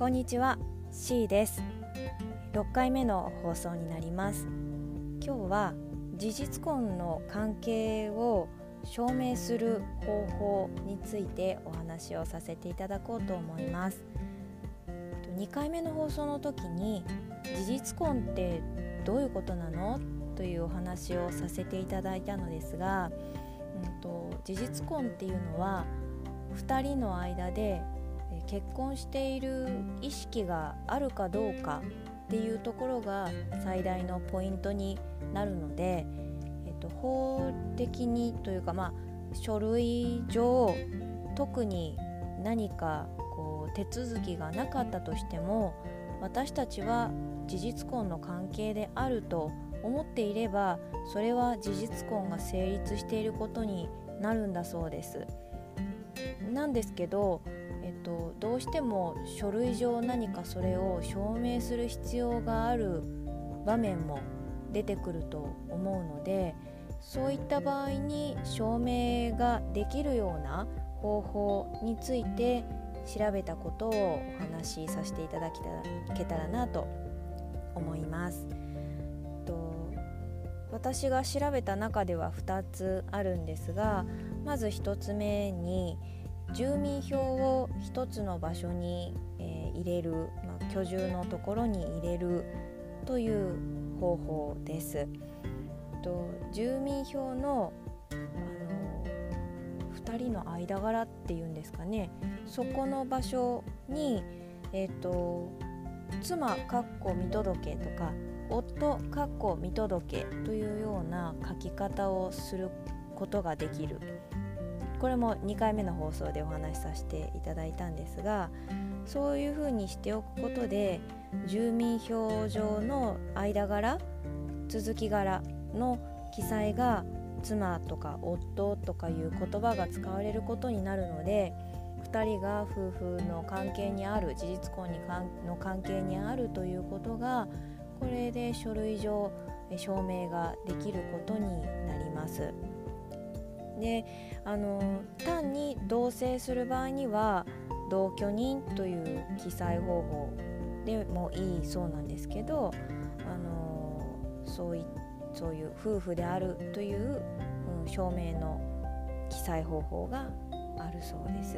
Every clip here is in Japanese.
こんにちは C です。6回目の放送になります。今日は事実婚の関係を証明する方法についてお話をさせていただこうと思います。2回目の放送の時に事実婚ってどういうことなの？というお話をさせていただいたのですが、うんと、事実婚っていうのは2人の間で結婚している意識があるかどうかっていうところが最大のポイントになるので、えっと、法的にというかまあ書類上特に何かこう手続きがなかったとしても私たちは事実婚の関係であると思っていればそれは事実婚が成立していることになるんだそうです。なんですけど、と、どうしても書類上何かそれを証明する必要がある場面も出てくると思うのでそういった場合に証明ができるような方法について調べたことをお話しさせていただけたらなと思います。と私が調べた中では2つあるんですがまず1つ目に住民票を1つの場所に、えー、入れる、まあ、居住のところに入れるという方法です。と住民票のあの2人の間柄っていうんですかねそこの場所に、えーと、妻かっこ見届けとか夫かっこ見届けというような書き方をすることができるこれも2回目の放送でお話しさせていただいたんですがそういうふうにしておくことで住民票上の間柄続き柄の記載が妻とか夫とかいう言葉が使われることになるので2人が夫婦の関係にある事実婚にかんの関係にあるということがこれで書類上証明ができることになります。であの単に同棲する場合には同居人という記載方法でもいいそうなんですけどあのそういそういう夫婦であるという、うん、証明の記載方法があるそうです。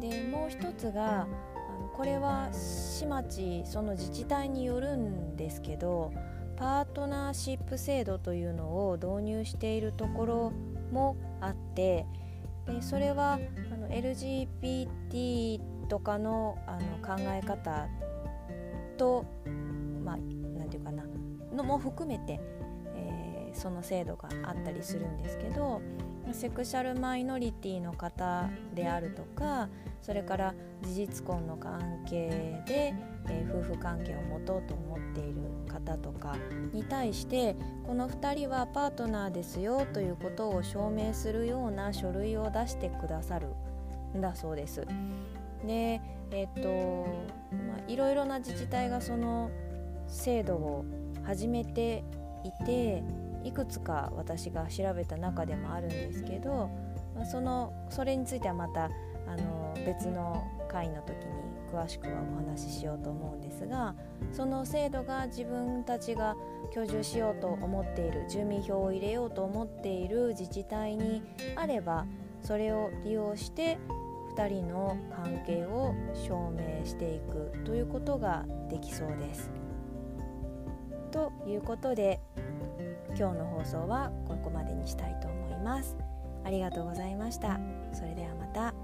でもう一つがあのこれは市町その自治体によるんですけどパートナーシップ制度というのを導入しているところもあってでそれはあの LGBT とかのあの考え方とまあ何て言うかなのも含めて、えー、その制度があったりするんですけどセクシャルマイノリティの方であるとかそれから事実婚の関係で、えー、夫婦関係を持とうと思っている方とかに対してこの2人はパートナーですよということを証明するような書類を出してくださるんだそうです。でえっ、とまあいろいろな自治体がその制度を始めていていくつか私が調べた中でもあるんですけど、まあ、そのそれについてはまたあの別の回の時に詳しくはお話ししようと思うんですがその制度が自分たちが居住しようと思っている住民票を入れようと思っている自治体にあればそれを利用して2人の関係を証明していくということができそうです。ということで今日の放送はここまでにしたいと思います。ありがとうございました。それではまた。